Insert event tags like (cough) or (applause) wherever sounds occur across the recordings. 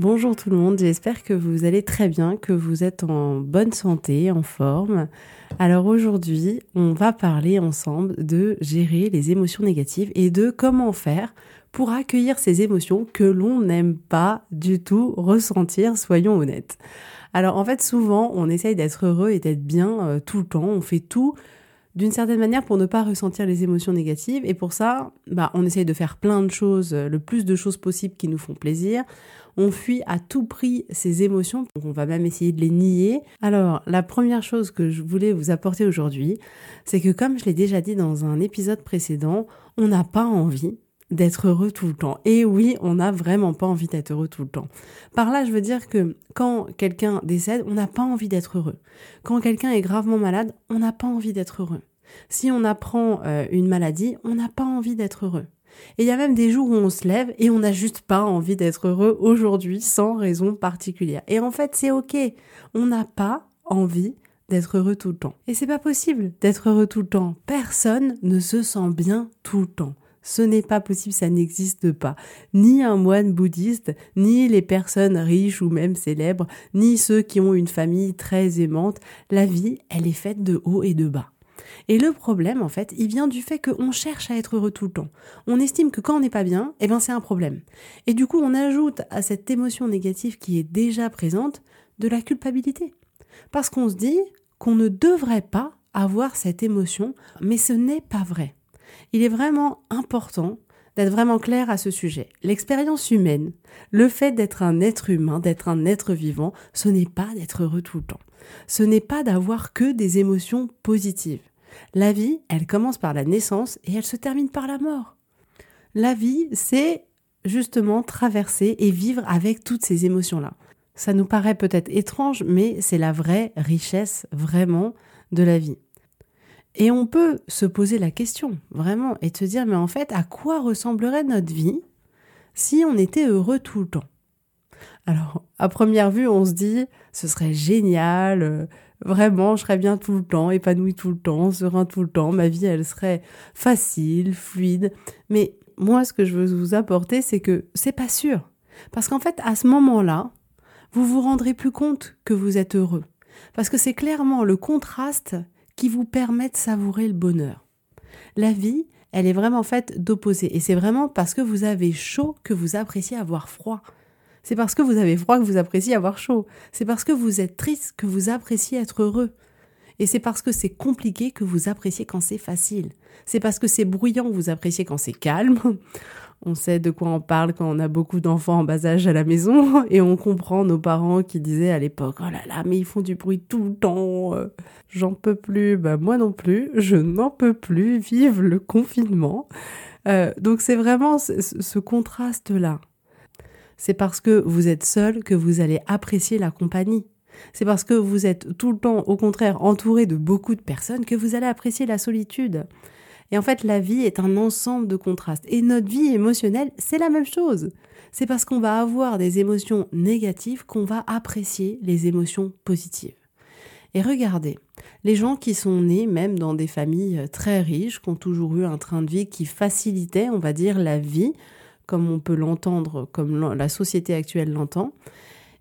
Bonjour tout le monde, j'espère que vous allez très bien, que vous êtes en bonne santé, en forme. Alors aujourd'hui, on va parler ensemble de gérer les émotions négatives et de comment faire pour accueillir ces émotions que l'on n'aime pas du tout ressentir, soyons honnêtes. Alors en fait, souvent, on essaye d'être heureux et d'être bien euh, tout le temps, on fait tout d'une certaine manière pour ne pas ressentir les émotions négatives. Et pour ça, bah, on essaye de faire plein de choses, le plus de choses possibles qui nous font plaisir. On fuit à tout prix ces émotions, on va même essayer de les nier. Alors, la première chose que je voulais vous apporter aujourd'hui, c'est que comme je l'ai déjà dit dans un épisode précédent, on n'a pas envie d'être heureux tout le temps. Et oui, on n'a vraiment pas envie d'être heureux tout le temps. Par là, je veux dire que quand quelqu'un décède, on n'a pas envie d'être heureux. Quand quelqu'un est gravement malade, on n'a pas envie d'être heureux. Si on apprend euh, une maladie, on n'a pas envie d'être heureux. Et il y a même des jours où on se lève et on n'a juste pas envie d'être heureux aujourd'hui sans raison particulière. Et en fait, c'est ok. On n'a pas envie d'être heureux tout le temps. Et c'est pas possible d'être heureux tout le temps. Personne ne se sent bien tout le temps. Ce n'est pas possible, ça n'existe pas. Ni un moine bouddhiste, ni les personnes riches ou même célèbres, ni ceux qui ont une famille très aimante. La vie, elle est faite de haut et de bas. Et le problème, en fait, il vient du fait qu'on cherche à être heureux tout le temps. On estime que quand on n'est pas bien, eh ben c'est un problème. Et du coup, on ajoute à cette émotion négative qui est déjà présente de la culpabilité. Parce qu'on se dit qu'on ne devrait pas avoir cette émotion, mais ce n'est pas vrai il est vraiment important d'être vraiment clair à ce sujet. L'expérience humaine, le fait d'être un être humain, d'être un être vivant, ce n'est pas d'être heureux tout le temps. Ce n'est pas d'avoir que des émotions positives. La vie, elle commence par la naissance et elle se termine par la mort. La vie, c'est justement traverser et vivre avec toutes ces émotions-là. Ça nous paraît peut-être étrange, mais c'est la vraie richesse vraiment de la vie. Et on peut se poser la question, vraiment, et se dire, mais en fait, à quoi ressemblerait notre vie si on était heureux tout le temps? Alors, à première vue, on se dit, ce serait génial, euh, vraiment, je serais bien tout le temps, épanoui tout le temps, serein tout le temps, ma vie, elle serait facile, fluide. Mais moi, ce que je veux vous apporter, c'est que c'est pas sûr. Parce qu'en fait, à ce moment-là, vous vous rendrez plus compte que vous êtes heureux. Parce que c'est clairement le contraste qui vous permet de savourer le bonheur. La vie, elle est vraiment faite d'opposés. Et c'est vraiment parce que vous avez chaud que vous appréciez avoir froid. C'est parce que vous avez froid que vous appréciez avoir chaud. C'est parce que vous êtes triste que vous appréciez être heureux. Et c'est parce que c'est compliqué que vous appréciez quand c'est facile. C'est parce que c'est bruyant que vous appréciez quand c'est calme. (laughs) On sait de quoi on parle quand on a beaucoup d'enfants en bas âge à la maison (laughs) et on comprend nos parents qui disaient à l'époque Oh là là, mais ils font du bruit tout le temps, euh, j'en peux plus. Bah, moi non plus, je n'en peux plus. Vive le confinement. Euh, donc c'est vraiment ce, ce contraste-là. C'est parce que vous êtes seul que vous allez apprécier la compagnie. C'est parce que vous êtes tout le temps, au contraire, entouré de beaucoup de personnes que vous allez apprécier la solitude. Et en fait, la vie est un ensemble de contrastes. Et notre vie émotionnelle, c'est la même chose. C'est parce qu'on va avoir des émotions négatives qu'on va apprécier les émotions positives. Et regardez, les gens qui sont nés même dans des familles très riches, qui ont toujours eu un train de vie qui facilitait, on va dire, la vie, comme on peut l'entendre, comme la société actuelle l'entend,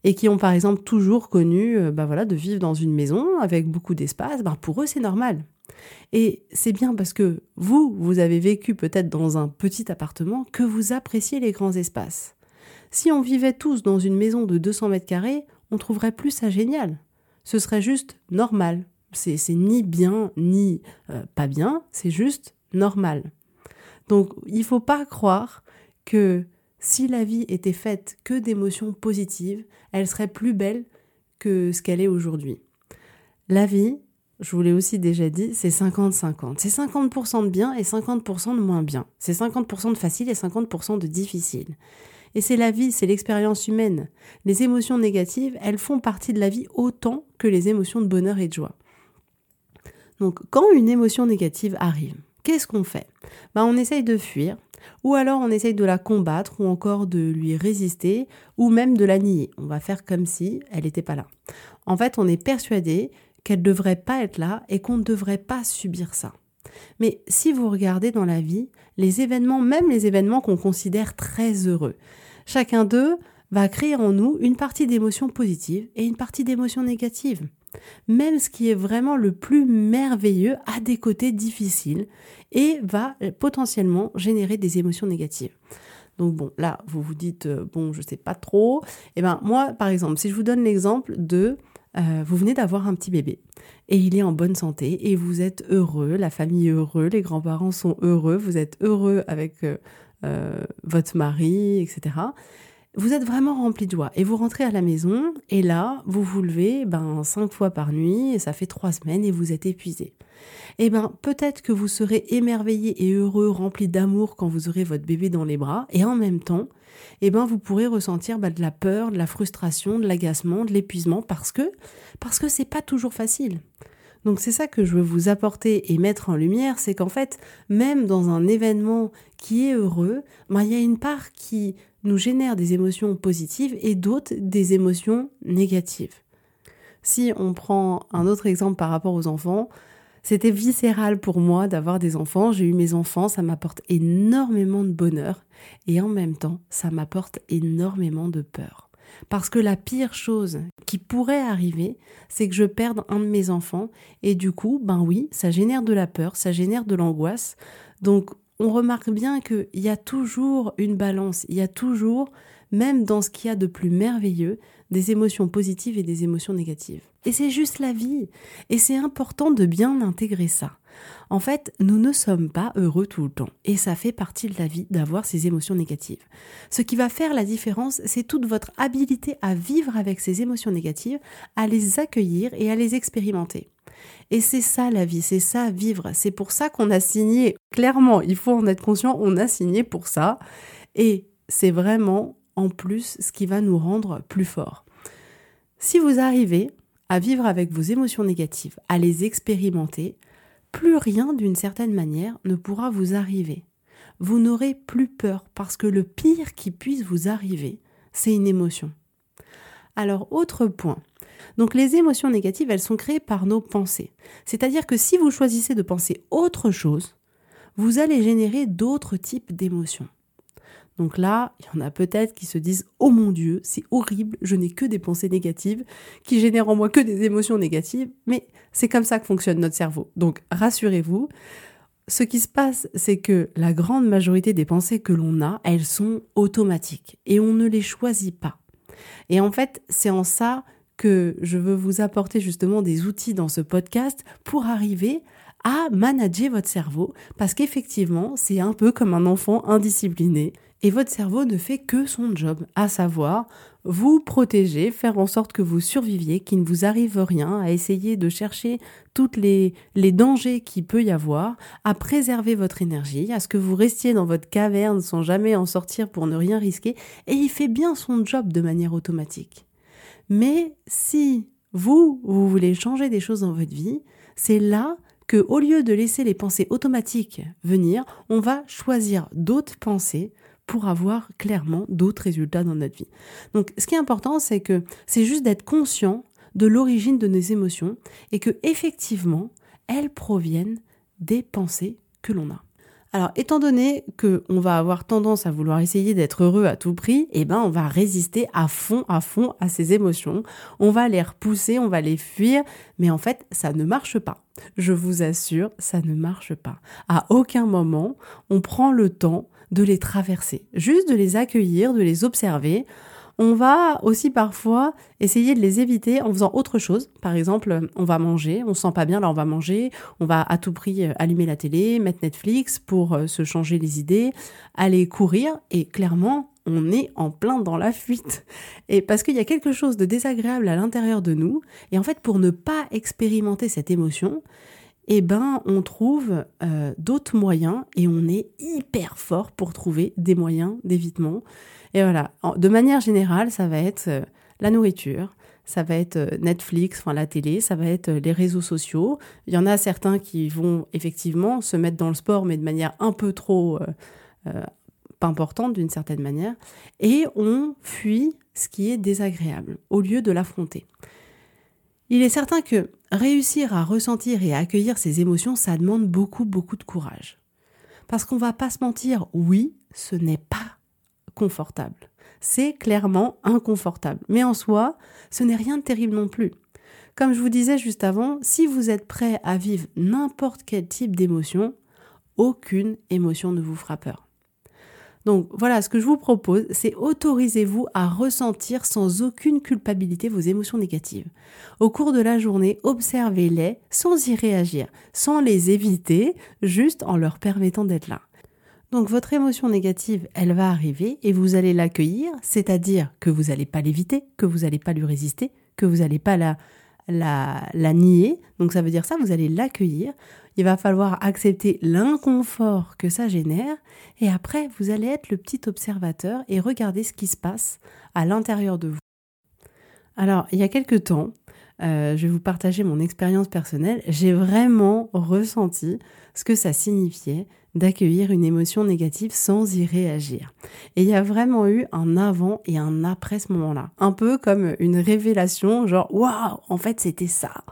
et qui ont par exemple toujours connu euh, bah voilà, de vivre dans une maison avec beaucoup d'espace, bah pour eux c'est normal. Et c'est bien parce que vous, vous avez vécu peut-être dans un petit appartement que vous appréciez les grands espaces. Si on vivait tous dans une maison de 200 mètres carrés, on trouverait plus ça génial. Ce serait juste normal. C'est ni bien ni euh, pas bien, c'est juste normal. Donc il ne faut pas croire que si la vie était faite que d'émotions positives, elle serait plus belle que ce qu'elle est aujourd'hui. La vie, je vous l'ai aussi déjà dit, c'est 50-50. C'est 50%, de bien et 50% de moins bien. C'est 50% de facile et 50% de difficile. Et c'est la vie, c'est l'expérience humaine. Les émotions négatives, elles font partie de la vie autant que les émotions de bonheur et de joie. Donc quand une émotion négative arrive, qu'est-ce qu'on fait? Ben, On essaye de fuir, ou alors on essaye de la combattre, ou encore de lui résister, ou même de la nier. On va faire comme si elle n'était pas là. En fait, on est persuadé qu'elle ne devrait pas être là et qu'on ne devrait pas subir ça. Mais si vous regardez dans la vie, les événements, même les événements qu'on considère très heureux, chacun d'eux va créer en nous une partie d'émotions positives et une partie d'émotions négatives. Même ce qui est vraiment le plus merveilleux a des côtés difficiles et va potentiellement générer des émotions négatives. Donc bon, là, vous vous dites, euh, bon, je sais pas trop. Eh ben moi, par exemple, si je vous donne l'exemple de euh, vous venez d'avoir un petit bébé et il est en bonne santé et vous êtes heureux, la famille est heureuse, les grands-parents sont heureux, vous êtes heureux avec euh, votre mari, etc. Vous êtes vraiment rempli de joie et vous rentrez à la maison et là, vous vous levez ben, cinq fois par nuit et ça fait trois semaines et vous êtes épuisé. Eh ben, peut-être que vous serez émerveillé et heureux, rempli d'amour quand vous aurez votre bébé dans les bras et en même temps, eh ben, vous pourrez ressentir bah, de la peur, de la frustration, de l'agacement, de l'épuisement parce que parce que c'est pas toujours facile. Donc c'est ça que je veux vous apporter et mettre en lumière, c'est qu'en fait, même dans un événement qui est heureux, bah, il y a une part qui nous génère des émotions positives et d'autres des émotions négatives. Si on prend un autre exemple par rapport aux enfants, c'était viscéral pour moi d'avoir des enfants. J'ai eu mes enfants, ça m'apporte énormément de bonheur et en même temps, ça m'apporte énormément de peur. Parce que la pire chose qui pourrait arriver, c'est que je perde un de mes enfants et du coup, ben oui, ça génère de la peur, ça génère de l'angoisse. Donc on remarque bien qu'il y a toujours une balance, il y a toujours, même dans ce qu'il y a de plus merveilleux, des émotions positives et des émotions négatives. Et c'est juste la vie. Et c'est important de bien intégrer ça. En fait, nous ne sommes pas heureux tout le temps. Et ça fait partie de la vie d'avoir ces émotions négatives. Ce qui va faire la différence, c'est toute votre habilité à vivre avec ces émotions négatives, à les accueillir et à les expérimenter. Et c'est ça la vie, c'est ça vivre. C'est pour ça qu'on a signé, clairement, il faut en être conscient, on a signé pour ça. Et c'est vraiment en plus ce qui va nous rendre plus forts. Si vous arrivez à vivre avec vos émotions négatives, à les expérimenter, plus rien d'une certaine manière ne pourra vous arriver. Vous n'aurez plus peur parce que le pire qui puisse vous arriver, c'est une émotion. Alors, autre point. Donc, les émotions négatives, elles sont créées par nos pensées. C'est-à-dire que si vous choisissez de penser autre chose, vous allez générer d'autres types d'émotions. Donc là, il y en a peut-être qui se disent Oh mon Dieu, c'est horrible, je n'ai que des pensées négatives, qui génèrent en moi que des émotions négatives, mais c'est comme ça que fonctionne notre cerveau. Donc rassurez-vous, ce qui se passe, c'est que la grande majorité des pensées que l'on a, elles sont automatiques et on ne les choisit pas. Et en fait, c'est en ça que je veux vous apporter justement des outils dans ce podcast pour arriver à manager votre cerveau parce qu'effectivement, c'est un peu comme un enfant indiscipliné et votre cerveau ne fait que son job, à savoir vous protéger, faire en sorte que vous surviviez, qu'il ne vous arrive rien, à essayer de chercher tous les, les dangers qu'il peut y avoir, à préserver votre énergie, à ce que vous restiez dans votre caverne sans jamais en sortir pour ne rien risquer, et il fait bien son job de manière automatique. Mais si vous, vous voulez changer des choses dans votre vie, c'est là que, au lieu de laisser les pensées automatiques venir, on va choisir d'autres pensées pour avoir clairement d'autres résultats dans notre vie. Donc ce qui est important, c'est que c'est juste d'être conscient de l'origine de nos émotions et que effectivement, elles proviennent des pensées que l'on a. Alors, étant donné que on va avoir tendance à vouloir essayer d'être heureux à tout prix, eh ben, on va résister à fond, à fond à ces émotions. On va les repousser, on va les fuir, mais en fait, ça ne marche pas. Je vous assure, ça ne marche pas. À aucun moment, on prend le temps de les traverser, juste de les accueillir, de les observer on va aussi parfois essayer de les éviter en faisant autre chose. Par exemple, on va manger, on se sent pas bien, là on va manger, on va à tout prix euh, allumer la télé, mettre Netflix pour euh, se changer les idées, aller courir et clairement, on est en plein dans la fuite. Et parce qu'il y a quelque chose de désagréable à l'intérieur de nous et en fait pour ne pas expérimenter cette émotion, eh ben, on trouve euh, d'autres moyens et on est hyper fort pour trouver des moyens d'évitement. Et voilà, de manière générale, ça va être euh, la nourriture, ça va être euh, Netflix, enfin la télé, ça va être les réseaux sociaux. Il y en a certains qui vont effectivement se mettre dans le sport, mais de manière un peu trop pas importante d'une certaine manière. Et on fuit ce qui est désagréable au lieu de l'affronter. Il est certain que réussir à ressentir et à accueillir ces émotions, ça demande beaucoup, beaucoup de courage. Parce qu'on va pas se mentir, oui, ce n'est pas confortable. C'est clairement inconfortable. Mais en soi, ce n'est rien de terrible non plus. Comme je vous disais juste avant, si vous êtes prêt à vivre n'importe quel type d'émotion, aucune émotion ne vous fera peur. Donc voilà, ce que je vous propose, c'est autorisez-vous à ressentir sans aucune culpabilité vos émotions négatives. Au cours de la journée, observez-les sans y réagir, sans les éviter, juste en leur permettant d'être là. Donc votre émotion négative, elle va arriver et vous allez l'accueillir, c'est-à-dire que vous n'allez pas l'éviter, que vous n'allez pas lui résister, que vous n'allez pas la, nier. Donc ça veut dire ça, vous allez l'accueillir. Il va falloir accepter l'inconfort que ça génère et après vous allez être le petit observateur et regarder ce qui se passe à l'intérieur de vous. Alors il y a quelque temps, euh, je vais vous partager mon expérience personnelle, j'ai vraiment ressenti ce que ça signifiait d'accueillir une émotion négative sans y réagir. Et il y a vraiment eu un avant et un après ce moment-là. Un peu comme une révélation, genre waouh, en fait c'était ça.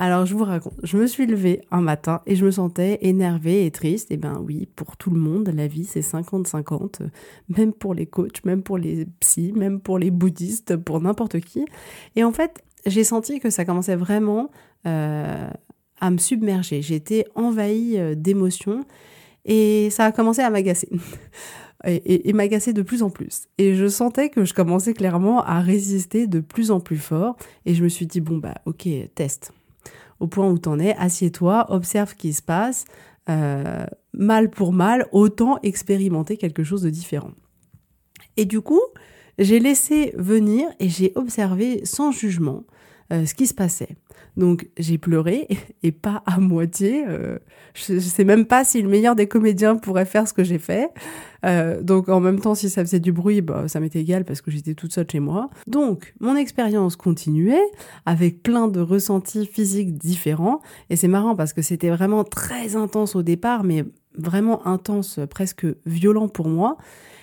Alors je vous raconte, je me suis levée un matin et je me sentais énervée et triste. Et eh ben oui, pour tout le monde, la vie c'est 50-50, même pour les coachs, même pour les psys, même pour les bouddhistes, pour n'importe qui. Et en fait, j'ai senti que ça commençait vraiment euh, à me submerger. J'étais envahie euh, d'émotions et ça a commencé à m'agacer. (laughs) et, m'agacer de plus en plus. Et je sentais que je commençais clairement à résister de plus en plus fort. Et je me suis dit, bon, bah ok, teste. Au point où t'en es, assieds-toi, observe ce qui se passe. Euh, mal pour mal, autant expérimenter quelque chose de différent. Et du coup, j'ai laissé venir et j'ai observé sans jugement euh, ce qui se passait. Donc j'ai pleuré (laughs) et pas à moitié. Euh, je, sais même pas si le meilleur des comédiens pourrait faire ce que j'ai fait. Euh, donc en même temps, si ça faisait du bruit, bah, ça m'était égal parce que j'étais toute seule chez moi. Donc mon expérience continuait avec plein de ressentis physiques différents. Et c'est marrant parce que c'était vraiment très intense au départ, mais vraiment intense, presque violent pour moi.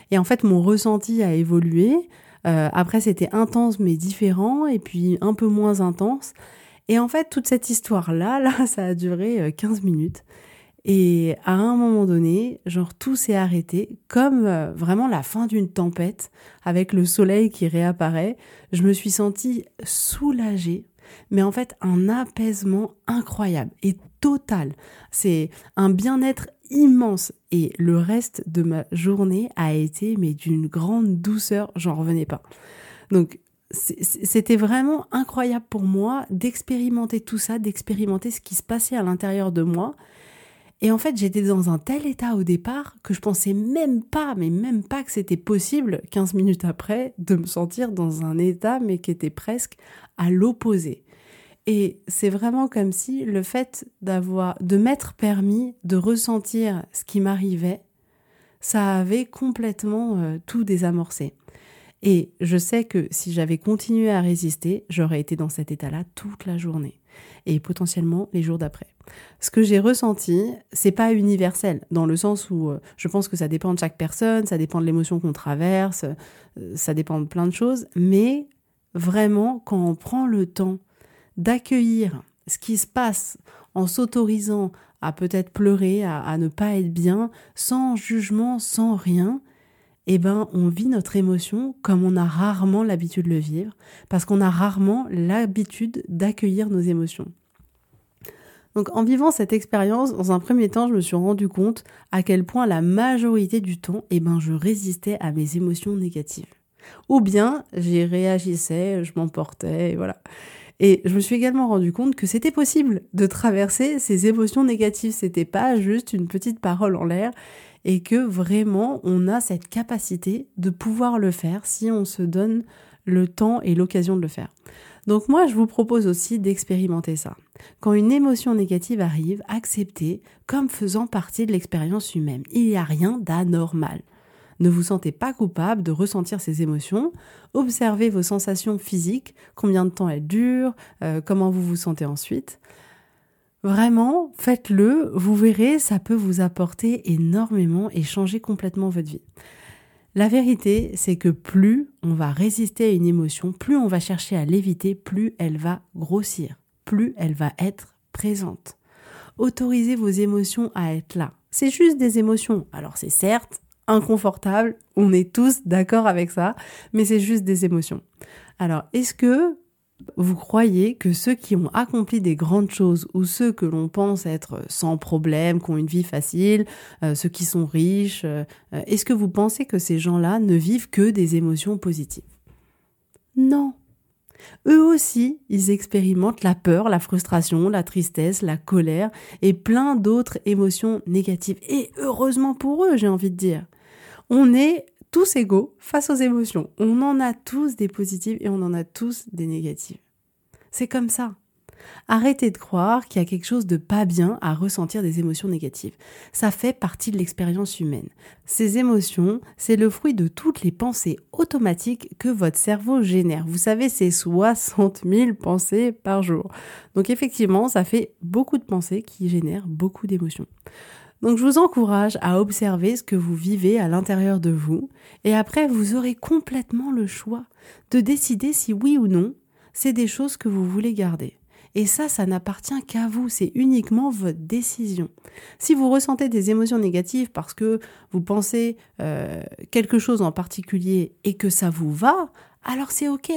Et en fait, mon ressenti a évolué. Euh, après, c'était intense mais différent, et puis un peu moins intense. Et en fait, toute cette histoire-là, (laughs) là, ça a duré 15 euh, minutes. Et à un moment donné, genre tout s'est arrêté, comme euh, vraiment la fin d'une tempête, avec le soleil qui réapparaît. Je me suis sentie soulagée, mais en fait un apaisement incroyable et total. C'est un bien-être immense et le reste de ma journée a été mais d'une grande douceur, j'en revenais pas. Donc c'était vraiment incroyable pour moi d'expérimenter tout ça, d'expérimenter ce qui se passait à l'intérieur de moi. Et en fait, j'étais dans un tel état au départ que je pensais même pas, mais même pas que c'était possible, 15 minutes après, de me sentir dans un état, mais qui était presque à l'opposé. Et c'est vraiment comme si le fait d'avoir, de m'être permis de ressentir ce qui m'arrivait, ça avait complètement euh, tout désamorcé. Et je sais que si j'avais continué à résister, j'aurais été dans cet état-là toute la journée et potentiellement les jours d'après. Ce que j'ai ressenti, c'est pas universel dans le sens où euh, je pense que ça dépend de chaque personne, ça dépend de l'émotion qu'on traverse, euh, ça dépend de plein de choses, mais vraiment quand on prend le temps d'accueillir ce qui se passe en s'autorisant à peut-être pleurer, à, ne pas être bien, sans jugement, sans rien, eh ben, on vit notre émotion comme on a rarement l'habitude de le vivre, parce qu'on a rarement l'habitude d'accueillir nos émotions. Donc en vivant cette expérience, dans un premier temps, je me suis rendu compte à quel point la majorité du temps, eh ben, je résistais à mes émotions négatives. Ou bien j'y réagissais, je m'emportais, voilà. Et je me suis également rendu compte que c'était possible de traverser ces émotions négatives. C'était pas juste une petite parole en l'air et que vraiment on a cette capacité de pouvoir le faire si on se donne le temps et l'occasion de le faire. Donc moi, je vous propose aussi d'expérimenter ça. Quand une émotion négative arrive, acceptez comme faisant partie de l'expérience humaine. Il n'y a rien d'anormal. Ne vous sentez pas coupable de ressentir ces émotions. Observez vos sensations physiques, combien de temps elles durent, euh, comment vous vous sentez ensuite. Vraiment, faites-le, vous verrez, ça peut vous apporter énormément et changer complètement votre vie. La vérité, c'est que plus on va résister à une émotion, plus on va chercher à l'éviter, plus elle va grossir, plus elle va être présente. Autorisez vos émotions à être là. C'est juste des émotions. Alors c'est certes inconfortable, on est tous d'accord avec ça, mais c'est juste des émotions. Alors est-ce que vous croyez que ceux qui ont accompli des grandes choses ou ceux que l'on pense être sans problème, qui ont une vie facile, euh, ceux qui sont riches, euh, est-ce que vous pensez que ces gens-là ne vivent que des émotions positives? Non. Eux aussi, ils expérimentent la peur, la frustration, la tristesse, la colère et plein d'autres émotions négatives. Et heureusement pour eux, j'ai envie de dire. On est tous égaux face aux émotions. On en a tous des positives et on en a tous des négatives. C'est comme ça. Arrêtez de croire qu'il y a quelque chose de pas bien à ressentir des émotions négatives. Ça fait partie de l'expérience humaine. Ces émotions, c'est le fruit de toutes les pensées automatiques que votre cerveau génère. Vous savez, c'est 60 000 pensées par jour. Donc effectivement, ça fait beaucoup de pensées qui génèrent beaucoup d'émotions. Donc je vous encourage à observer ce que vous vivez à l'intérieur de vous et après vous aurez complètement le choix de décider si oui ou non c'est des choses que vous voulez garder. Et ça, ça n'appartient qu'à vous, c'est uniquement votre décision. Si vous ressentez des émotions négatives parce que vous pensez euh, quelque chose en particulier et que ça vous va, alors c'est OK.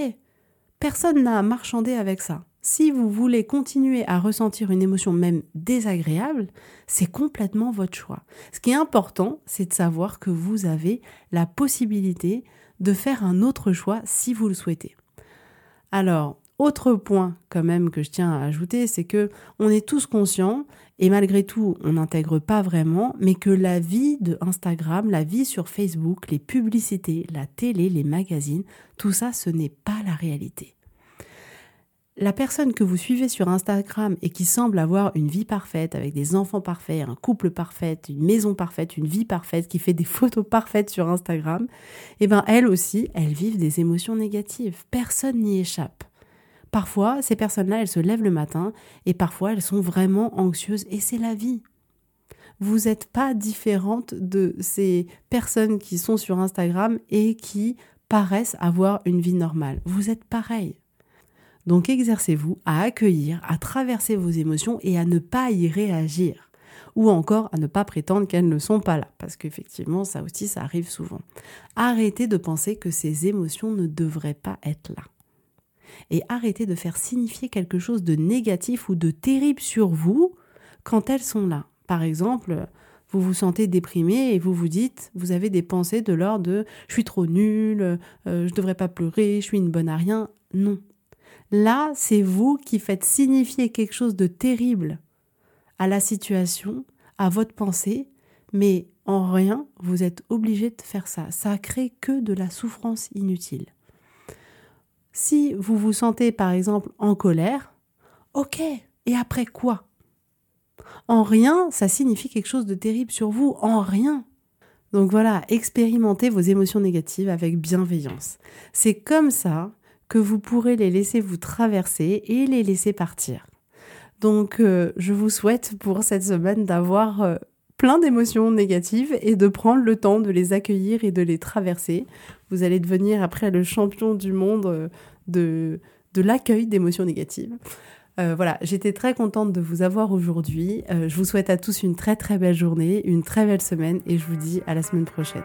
Personne n'a à marchander avec ça. Si vous voulez continuer à ressentir une émotion même désagréable, c'est complètement votre choix. Ce qui est important, c'est de savoir que vous avez la possibilité de faire un autre choix si vous le souhaitez. Alors, autre point quand même que je tiens à ajouter, c'est que on est tous conscients et malgré tout, on n'intègre pas vraiment, mais que la vie de Instagram, la vie sur Facebook, les publicités, la télé, les magazines, tout ça, ce n'est pas la réalité la personne que vous suivez sur Instagram et qui semble avoir une vie parfaite, avec des enfants parfaits, un couple parfait, une maison parfaite, une vie parfaite, qui fait des (laughs) photos parfaites sur Instagram, eh ben elle aussi, elles vivent des émotions négatives. Personne n'y échappe. Parfois, ces personnes-là, elles se lèvent le matin et parfois elles sont vraiment anxieuses et c'est la vie. Vous n'êtes pas différente de ces personnes qui sont sur Instagram et qui paraissent avoir une vie normale. Vous êtes pareil. Donc exercez-vous à accueillir, à traverser vos émotions et à ne pas y réagir. Ou encore à ne pas prétendre qu'elles ne sont pas là, parce qu'effectivement, ça aussi, ça arrive souvent. Arrêtez de penser que ces émotions ne devraient pas être là. Et arrêtez de faire signifier quelque chose de négatif ou de terrible sur vous quand elles sont là. Par exemple, vous vous sentez déprimé et vous vous dites, vous avez des pensées de l'ordre de je suis trop nul, euh, je devrais pas pleurer, je suis une bonne à rien. Non, Là, c'est vous qui faites signifier quelque chose de terrible à la situation, à votre pensée, mais en rien, vous êtes obligé de faire ça. Ça crée que de la souffrance inutile. Si vous vous sentez par exemple en colère, ok, et après quoi? En rien, ça signifie quelque chose de terrible sur vous, en rien. Donc voilà, expérimentez vos émotions négatives avec bienveillance. C'est comme ça que vous pourrez les laisser vous traverser et les laisser partir. Donc euh, je vous souhaite pour cette semaine d'avoir euh, plein d'émotions négatives et de prendre le temps de les accueillir et de les traverser. Vous allez devenir après le champion du monde euh, de, de l'accueil d'émotions négatives. Voilà, j'étais très contente de vous avoir aujourd'hui. Je vous souhaite à tous une très très belle journée, une très belle semaine et je vous dis à la semaine prochaine.